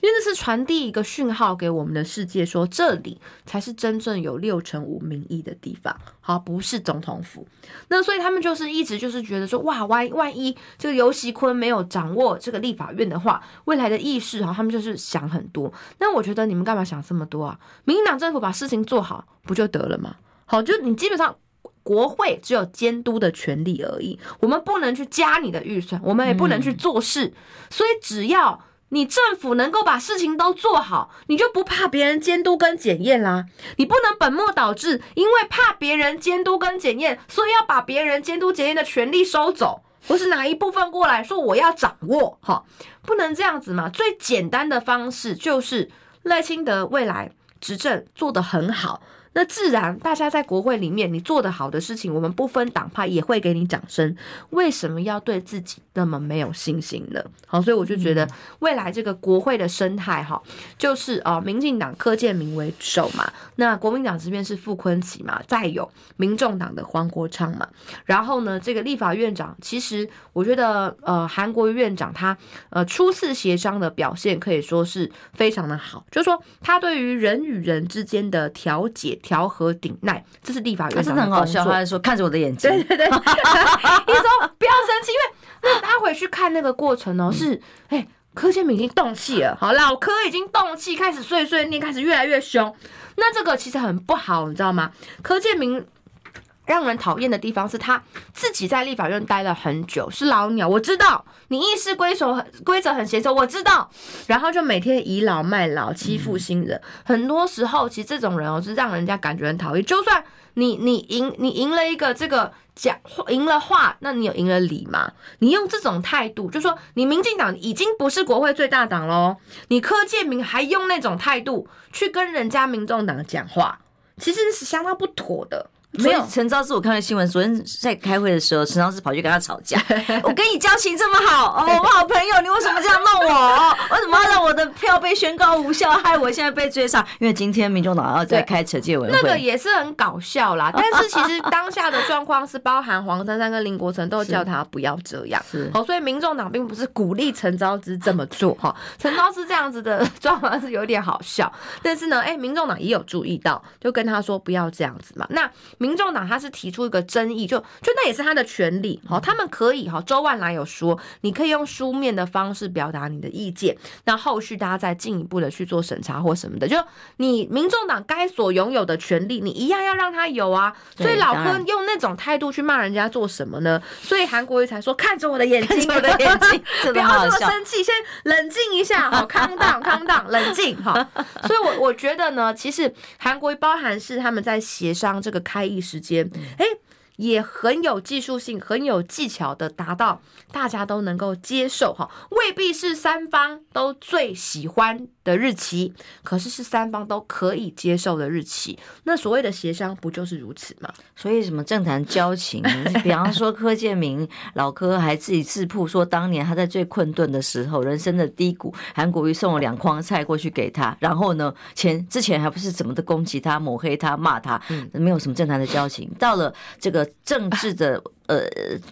Speaker 3: 因为这是传递一个讯号给我们的世界，说这里才是真正有六成五民意的地方，好，不是总统府。那所以他们就是一直就是觉得说，哇，万万一这个游锡堃没有掌握这个立法院的话，未来的议事哈，他们就是想很多。那我觉得你们干嘛想这么多啊？民进党政府把事情做好不就得了吗？好，就你基本上国会只有监督的权利而已，我们不能去加你的预算，我们也不能去做事，嗯、所以只要。你政府能够把事情都做好，你就不怕别人监督跟检验啦。你不能本末倒置，因为怕别人监督跟检验，所以要把别人监督检验的权利收走，或是拿一部分过来说我要掌握，哈，不能这样子嘛。最简单的方式就是赖清德未来执政做得很好。那自然大家在国会里面你做的好的事情，我们不分党派也会给你掌声。为什么要对自己那么没有信心呢？好，所以我就觉得未来这个国会的生态哈，就是啊，民进党柯建铭为首嘛，那国民党这边是傅昆萁嘛，再有民众党的黄国昌嘛，然后呢，这个立法院长，其实我觉得呃，韩国院长他呃初次协商的表现可以说是非常的好，就是说他对于人与人之间的调解。调和顶耐，这是立法院真的很好笑，
Speaker 2: 他在说看着我的眼睛，
Speaker 3: 对对对，你说不要生气，因为那大家回去看那个过程哦，是哎，柯建明已经动气了，好，老柯已经动气，开始碎碎念，开始越来越凶，那这个其实很不好，你知道吗？柯建铭。让人讨厌的地方是他自己在立法院待了很久，是老鸟。我知道你议事规则很规则很娴熟，我知道。然后就每天倚老卖老，欺负新人。很多时候，其实这种人哦，是让人家感觉很讨厌。就算你你赢你赢了一个这个讲赢了话，那你有赢了理吗？你用这种态度，就说你民进党已经不是国会最大党喽，你柯建铭还用那种态度去跟人家民众党讲话，其实是相当不妥的。
Speaker 2: 没有陈昭是，我看到新闻，昨天在开会的时候，陈昭是跑去跟他吵架。我跟你交情这么好，哦，我们好朋友，你为什么这样弄我？为什么要让我的票被宣告无效，害我现在被追上？因为今天民众党要再开惩戒委员会，
Speaker 3: 那个也是很搞笑啦。但是其实当下的状况是，包含黄珊珊跟林国成都叫他不要这样。是，好，所以民众党并不是鼓励陈昭之这么做哈。陈昭之这样子的状况是有点好笑，但是呢，哎，民众党也有注意到，就跟他说不要这样子嘛。那。民众党他是提出一个争议，就就那也是他的权利，好，他们可以哈。周万来有说，你可以用书面的方式表达你的意见，那后续大家再进一步的去做审查或什么的，就你民众党该所拥有的权利，你一样要让他有啊。所以老柯用那种态度去骂人家做什么呢？所以韩国瑜才说，看着我的眼睛，我的眼睛，不要这么生气，先冷静一下，好，calm down，calm down，冷静，哈。所以我我觉得呢，其实韩国瑜包含是他们在协商这个开。时间，哎，也很有技术性、很有技巧的达到大家都能够接受哈，未必是三方都最喜欢的日期，可是是三方都可以接受的日期。那所谓的协商不就是如此吗？
Speaker 2: 所以什么政坛交情，比方说柯建明老柯还自己自曝说，当年他在最困顿的时候，人生的低谷，韩国瑜送了两筐菜过去给他，然后呢，前之前还不是怎么的攻击他、抹黑他、骂他，没有什么政坛的交情。到了这个政治的。呃，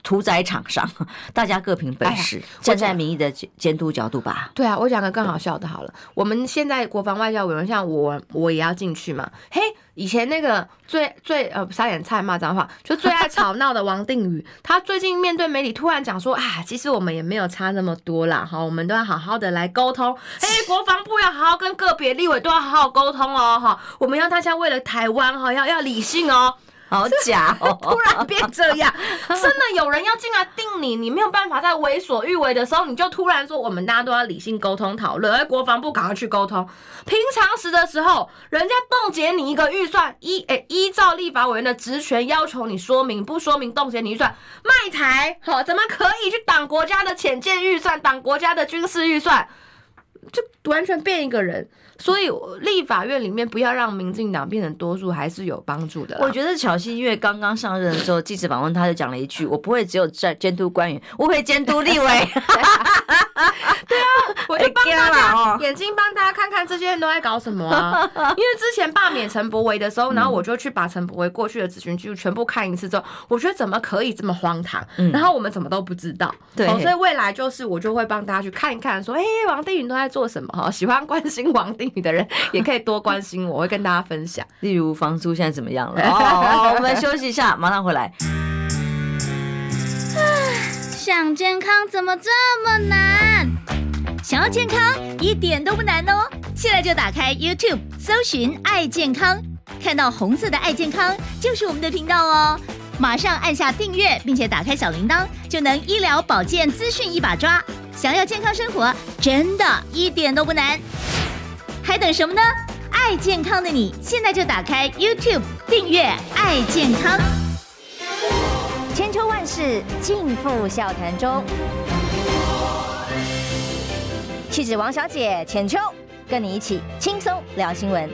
Speaker 2: 屠宰场上，大家各凭本事，站在民意的监督角度吧。
Speaker 3: 对啊，我讲个更好笑的，好了，我们现在国防外交委员，像我，我也要进去嘛。嘿，以前那个最最呃撒点菜骂脏话，就最爱吵闹的王定宇，他最近面对媒体突然讲说啊，其实我们也没有差那么多啦，好，我们都要好好的来沟通。嘿，国防部要好好跟个别立委都要好好沟通哦，哈，我们要大家为了台湾哈，要要理性哦。
Speaker 2: 好假哦！
Speaker 3: 突然变这样，真的有人要进来定你，你没有办法在为所欲为的时候，你就突然说我们大家都要理性沟通讨论，而国防部赶快去沟通。平常时的时候，人家冻结你一个预算，依诶、欸、依照立法委员的职权要求你说明，不说明冻结你预算，卖台，好，怎么可以去挡国家的潜舰预算，挡国家的军事预算，就完全变一个人。所以立法院里面不要让民进党变成多数，还是有帮助的。
Speaker 2: 我觉得巧芯因为刚刚上任的时候，记者访问他就讲了一句：“我不会只有在监督官员，我会监督立委。”
Speaker 3: 对啊，我就帮大家眼睛帮大家看看这些人都在搞什么啊！因为之前罢免陈柏惟的时候，然后我就去把陈柏惟过去的咨询记录全部看一次之后，我觉得怎么可以这么荒唐？然后我们怎么都不知道。对，所以未来就是我就会帮大家去看一看，说：“哎，王定宇都在做什么？”哈，喜欢关心王定。你的人也可以多关心我，我会跟大家分享。
Speaker 2: 例如房租现在怎么样了？哦，我们休息一下，马上回来。
Speaker 1: 想健康怎么这么难？想要健康一点都不难哦！现在就打开 YouTube，搜寻“爱健康”，看到红色的“爱健康”就是我们的频道哦。马上按下订阅，并且打开小铃铛，就能医疗保健资讯一把抓。想要健康生活，真的一点都不难。还等什么呢？爱健康的你，现在就打开 YouTube 订阅“爱健康”。
Speaker 6: 千秋万世尽付笑谈中。气质王小姐浅秋，跟你一起轻松聊新闻。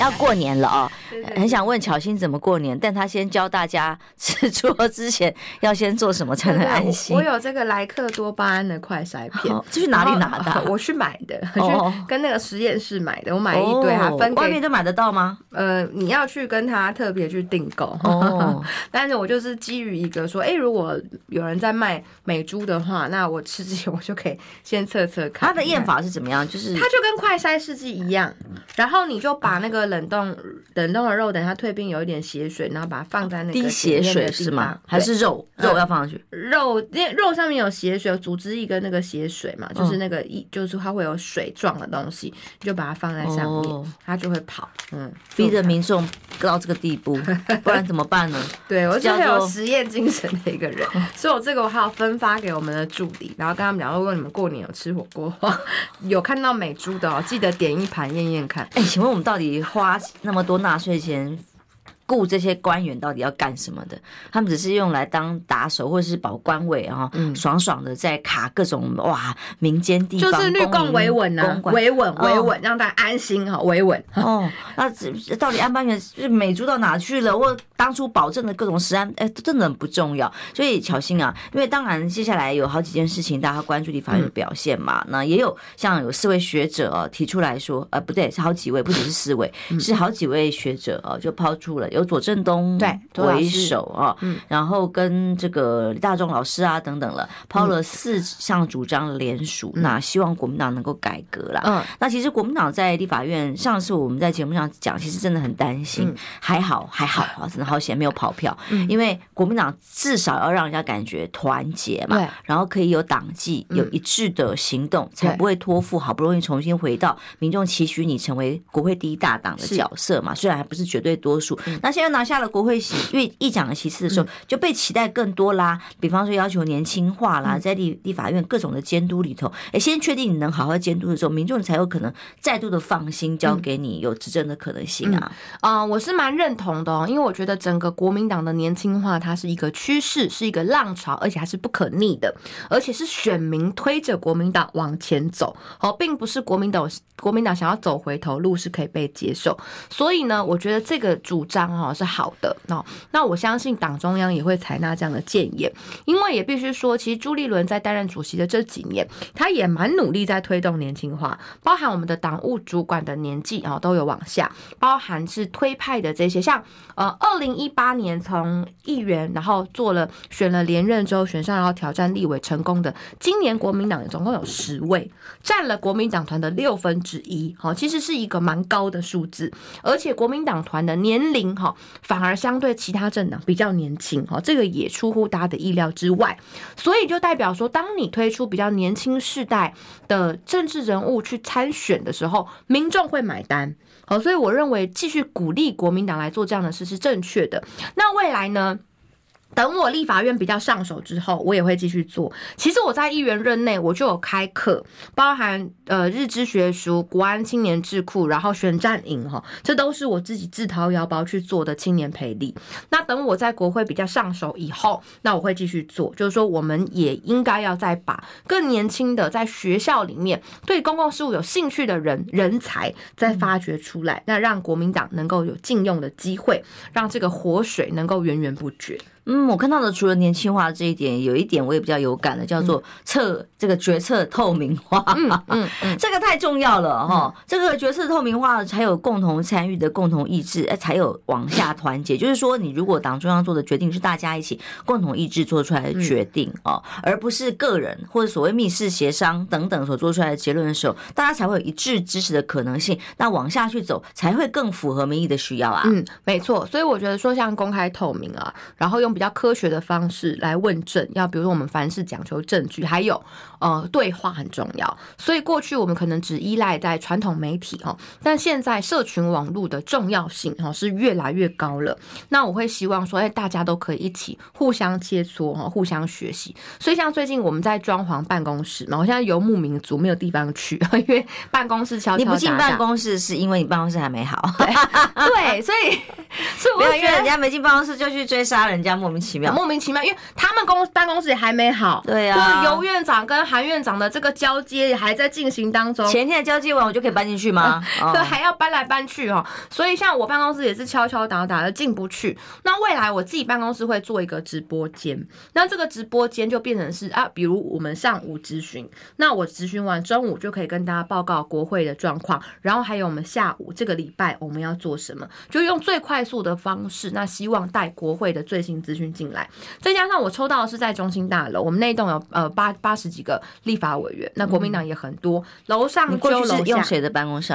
Speaker 2: 要过年了哦，很想问巧心怎么过年，但他先教大家吃桌之前要先做什么才能安心。
Speaker 3: 我有这个莱克多巴胺的快筛片，
Speaker 2: 这是哪里拿的？
Speaker 3: 我去买的，跟那个实验室买的，我买一堆，还分
Speaker 2: 外面都买得到吗？
Speaker 3: 呃，你要去跟他特别去订购。
Speaker 2: 哦，
Speaker 3: 但是我就是基于一个说，哎，如果有人在卖美猪的话，那我吃之前我就可以先测测看。
Speaker 2: 它的验法是怎么样？就是
Speaker 3: 它就跟快筛试剂一样，然后你就把那个冷冻冷冻的肉等它退冰有一点血水，然后把它放在那个
Speaker 2: 滴血水是吗？还是肉肉要放上去？
Speaker 3: 肉因为肉上面有血水，组织一个那个血水嘛，就是那个一就是它会有水状的东西，你就把它放在上面，它就会跑。嗯，
Speaker 2: 逼着民众到这个地步，不然怎么办呢？
Speaker 3: 对，我是很有实验精神的一个人，所以我这个我还要分发给我们的助理，然后跟他们聊，如果你们过年有吃火锅 有看到美猪的哦，记得点一盘验验看。
Speaker 2: 哎，请问我们到底花那么多纳税钱？雇这些官员到底要干什么的？他们只是用来当打手或者是保官位啊，嗯、爽爽的在卡各种哇民间地方，
Speaker 3: 就是绿共维稳啊，维稳维稳，让大家安心哈，维稳。
Speaker 2: 哦，那到底安班员是美猪到哪去了？或当初保证的各种食安，哎，真的很不重要。所以小心啊，因为当然接下来有好几件事情大家关注立法院的表现嘛，嗯、那也有像有四位学者哦提出来说，呃，不对，是好几位，不只是四位，嗯、是好几位学者哦就抛出了有。由左正东对为首啊，嗯，然后跟这个李大中老师啊等等了，抛了四项主张联署，嗯、那希望国民党能够改革啦。嗯，那其实国民党在立法院上次我们在节目上讲，其实真的很担心，嗯、还好还好啊，真的好险没有跑票，嗯、因为国民党至少要让人家感觉团结嘛，然后可以有党纪，有一致的行动，嗯、才不会托付好不容易重新回到民众期许你成为国会第一大党的角色嘛，虽然还不是绝对多数，那。现在拿下了国会席，因为议长的席次的时候，就被期待更多啦。比方说要求年轻化啦，在立立法院各种的监督里头，哎，先确定你能好好监督的时候，民众才有可能再度的放心交给你有执政的可能性啊。
Speaker 3: 啊、嗯。呃，我是蛮认同的哦，因为我觉得整个国民党的年轻化，它是一个趋势，是一个浪潮，而且还是不可逆的，而且是选民推着国民党往前走，哦，并不是国民党国民党想要走回头路是可以被接受。所以呢，我觉得这个主张。哦，是好的哦。那我相信党中央也会采纳这样的建言，因为也必须说，其实朱立伦在担任主席的这几年，他也蛮努力在推动年轻化，包含我们的党务主管的年纪啊都有往下，包含是推派的这些，像呃，二零一八年从议员然后做了选了连任之后选上然后挑战立委成功的，今年国民党总共有十位，占了国民党团的六分之一，好，其实是一个蛮高的数字，而且国民党团的年龄哈。反而相对其他政党比较年轻，哈，这个也出乎大家的意料之外，所以就代表说，当你推出比较年轻世代的政治人物去参选的时候，民众会买单，呃，所以我认为继续鼓励国民党来做这样的事是正确的。那未来呢？等我立法院比较上手之后，我也会继续做。其实我在议员任内，我就有开课，包含呃日知学书、国安青年智库，然后选战营哈，这都是我自己自掏腰包去做的青年培力。那等我在国会比较上手以后，那我会继续做，就是说我们也应该要再把更年轻的在学校里面对公共事务有兴趣的人人才再发掘出来，那让国民党能够有禁用的机会，让这个活水能够源源不绝。
Speaker 2: 嗯，我看到的除了年轻化这一点，有一点我也比较有感的，叫做策这个决策透明化，嗯嗯，嗯 这个太重要了哈。嗯、这个决策透明化才有共同参与的共同意志，哎，才有往下团结。就是说，你如果党中央做的决定是大家一起共同意志做出来的决定哦，嗯、而不是个人或者所谓密室协商等等所做出来的结论的时候，大家才会有一致支持的可能性。那往下去走才会更符合民意的需要啊。
Speaker 3: 嗯，没错。所以我觉得说像公开透明啊，然后用。比较科学的方式来问证，要比如说我们凡事讲求证据，还有呃对话很重要。所以过去我们可能只依赖在传统媒体哈，但现在社群网络的重要性哈是越来越高了。那我会希望说，哎，大家都可以一起互相切磋哈，互相学习。所以像最近我们在装潢办公室嘛，我现在游牧民族没有地方去，因为办公室敲敲打打。
Speaker 2: 你不进办公室是因为你办公室还没好。
Speaker 3: 对，对，所以 所以我觉得
Speaker 2: 不要因为人家没进办公室就去追杀人家。莫名其妙，
Speaker 3: 莫名其妙，因为他们公办公室也还没好，
Speaker 2: 对啊，
Speaker 3: 就是尤院长跟韩院长的这个交接也还在进行当中。
Speaker 2: 前天的交接完，我就可以搬进去吗？
Speaker 3: 对，还要搬来搬去哦。所以像我办公室也是敲敲打打的进不去。那未来我自己办公室会做一个直播间，那这个直播间就变成是啊，比如我们上午咨询，那我咨询完中午就可以跟大家报告国会的状况，然后还有我们下午这个礼拜我们要做什么，就用最快速的方式，那希望带国会的最新资讯进来。再加上我抽到的是在中心大楼，我们那栋有呃八八十几个立法委员，那国民党也很多，楼上就楼下
Speaker 2: 用谁的办公室。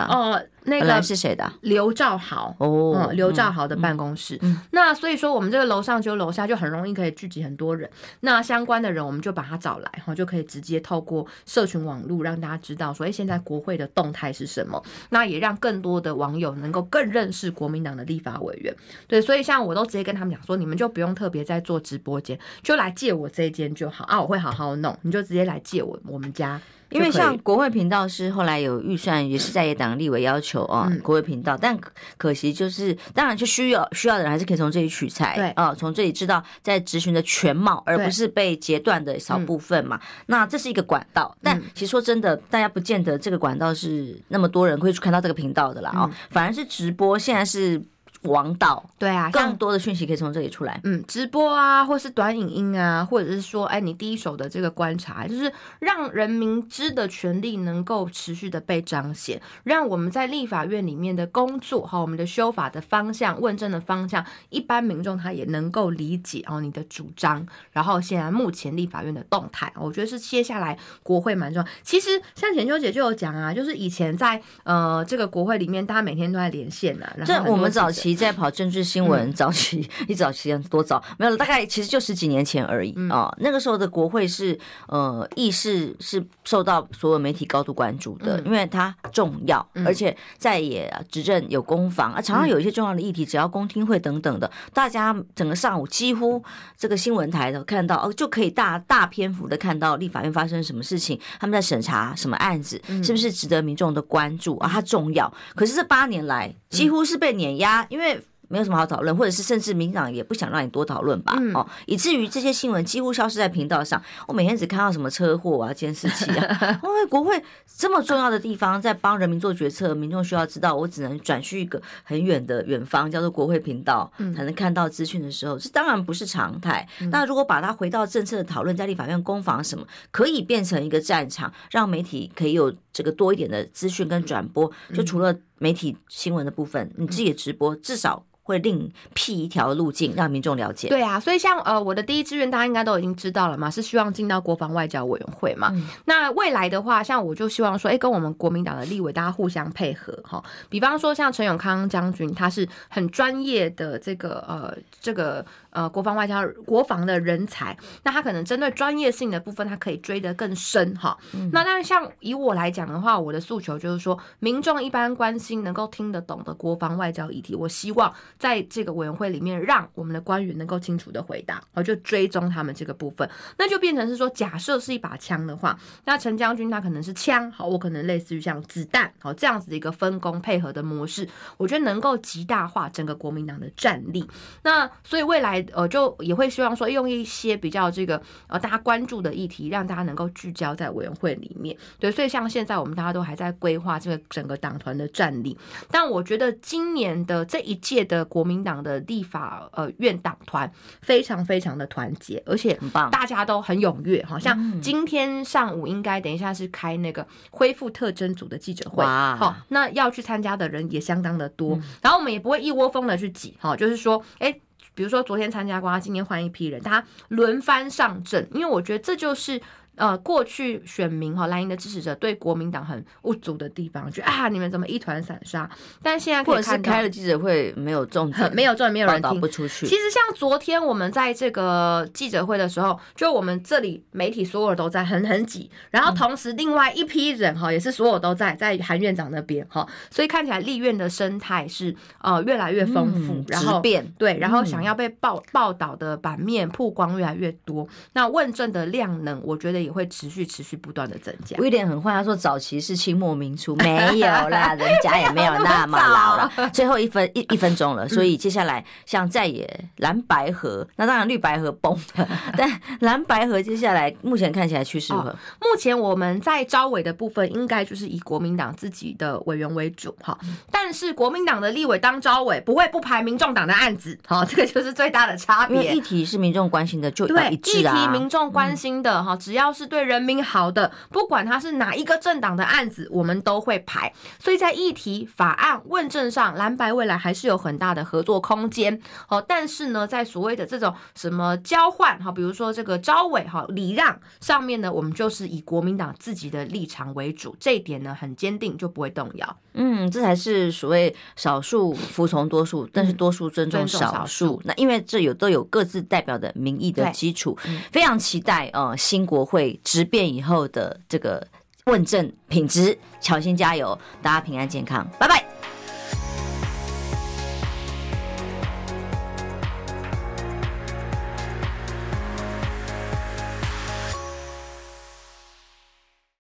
Speaker 3: 那个
Speaker 2: 是谁的？
Speaker 3: 刘兆豪哦，刘兆豪的办公室。嗯，那所以说我们这个楼上就楼下就很容易可以聚集很多人。那相关的人我们就把他找来，哈，就可以直接透过社群网络让大家知道说，哎，现在国会的动态是什么？那也让更多的网友能够更认识国民党的立法委员。对，所以像我都直接跟他们讲说，你们就不用特别在做直播间，就来借我这一间就好啊，我会好好弄，你就直接来借我我们家。
Speaker 2: 因为像国会频道是后来有预算，也是在野党立委要求啊，国会频道，但可惜就是，当然就需要需要的人还是可以从这里取材，对。啊，从这里知道在执行的全貌，而不是被截断的少部分嘛。那这是一个管道，但其实说真的，大家不见得这个管道是那么多人会去看到这个频道的啦啊，反而是直播现在是。王道
Speaker 3: 对啊，
Speaker 2: 更多的讯息可以从这里出来。
Speaker 3: 嗯，直播啊，或是短影音啊，或者是说，哎，你第一手的这个观察，就是让人民知的权利能够持续的被彰显，让我们在立法院里面的工作和我们的修法的方向、问政的方向，一般民众他也能够理解哦你的主张。然后现在目前立法院的动态，我觉得是接下来国会蛮重要。其实像浅秋姐就有讲啊，就是以前在呃这个国会里面，大家每天都在连线啊。然后
Speaker 2: 这我们早期。在跑政治新闻，嗯、早期 一早期多早没有了，大概其实就十几年前而已啊。那个时候的国会是呃议事是受到所有媒体高度关注的，嗯、因为它重要，而且在野执政有攻防啊，常常有一些重要的议题，只要公听会等等的，大家整个上午几乎这个新闻台都看到哦，就可以大大篇幅的看到立法院发生什么事情，他们在审查什么案子，是不是值得民众的关注啊？它重要。可是这八年来几乎是被碾压，因为没有什么好讨论，或者是甚至民党也不想让你多讨论吧，嗯、哦，以至于这些新闻几乎消失在频道上。我每天只看到什么车祸啊、监视器啊，因为国会这么重要的地方，在帮人民做决策，民众需要知道，我只能转去一个很远的远方，叫做国会频道，才能看到资讯的时候，这当然不是常态。那如果把它回到政策的讨论，在立法院攻防什么，可以变成一个战场，让媒体可以有这个多一点的资讯跟转播。就除了媒体新闻的部分，你自己的直播至少。会另辟一条路径让民众了解。
Speaker 3: 对啊，所以像呃我的第一志愿，大家应该都已经知道了嘛，是希望进到国防外交委员会嘛。嗯、那未来的话，像我就希望说，哎，跟我们国民党的立委大家互相配合哈。比方说像陈永康将军，他是很专业的这个呃这个。呃，国防外交、国防的人才，那他可能针对专业性的部分，他可以追得更深哈。嗯、那但是像以我来讲的话，我的诉求就是说，民众一般关心、能够听得懂的国防外交议题，我希望在这个委员会里面，让我们的官员能够清楚的回答，我就追踪他们这个部分。那就变成是说，假设是一把枪的话，那陈将军他可能是枪，好，我可能类似于像子弹，好，这样子的一个分工配合的模式，我觉得能够极大化整个国民党的战力。那所以未来。呃，就也会希望说，用一些比较这个呃大家关注的议题，让大家能够聚焦在委员会里面。对，所以像现在我们大家都还在规划这个整个党团的战力，但我觉得今年的这一届的国民党的立法呃院党团非常非常的团结，而且大家都很踊跃。好像今天上午应该等一下是开那个恢复特征组的记者会，好，那要去参加的人也相当的多。然后我们也不会一窝蜂的去挤，哈，就是说，哎。比如说昨天参加过，他今天换一批人，他轮番上阵，因为我觉得这就是。呃，过去选民哈蓝营的支持者对国民党很不足的地方，觉得啊，你们怎么一团散沙？但现在可以看到，
Speaker 2: 开了记者会没有重点，
Speaker 3: 没有重点，没有人听
Speaker 2: 不出去。
Speaker 3: 其实像昨天我们在这个记者会的时候，就我们这里媒体所有人都在很很挤，然后同时另外一批人哈也是所有都在在韩院长那边哈，所以看起来立院的生态是呃越来越丰富，然后
Speaker 2: 变
Speaker 3: 对，然后想要被报报道的版面曝光越来越多，那问政的量能，我觉得。也会持续持续不断的增加。
Speaker 2: 威廉很坏，他说早期是清末民初，没有啦，人家也没有那么老了。最后一分一一分钟了，所以接下来像再也蓝白河，那当然绿白河崩了，但蓝白河接下来目前看起来趋势如何？
Speaker 3: 目前我们在招委的部分，应该就是以国民党自己的委员为主哈，但是国民党的立委当招委，不会不排民众党的案子，好，这个就是最大的差
Speaker 2: 别。议题是民众关心的，就
Speaker 3: 对
Speaker 2: 一致啊。
Speaker 3: 议题民众关心的哈，只要是对人民好的，不管他是哪一个政党的案子，我们都会排。所以在议题法案问政上，蓝白未来还是有很大的合作空间。哦，但是呢，在所谓的这种什么交换哈，比如说这个招委哈礼让上面呢，我们就是以国民党自己的立场为主，这一点呢很坚定，就不会动摇。
Speaker 2: 嗯，这才是所谓少数服从多数，但是多数尊重少数。那因为这有都有各自代表的民意的基础，非常期待呃新国会质变以后的这个问政品质。乔欣加油，大家平安健康，拜拜。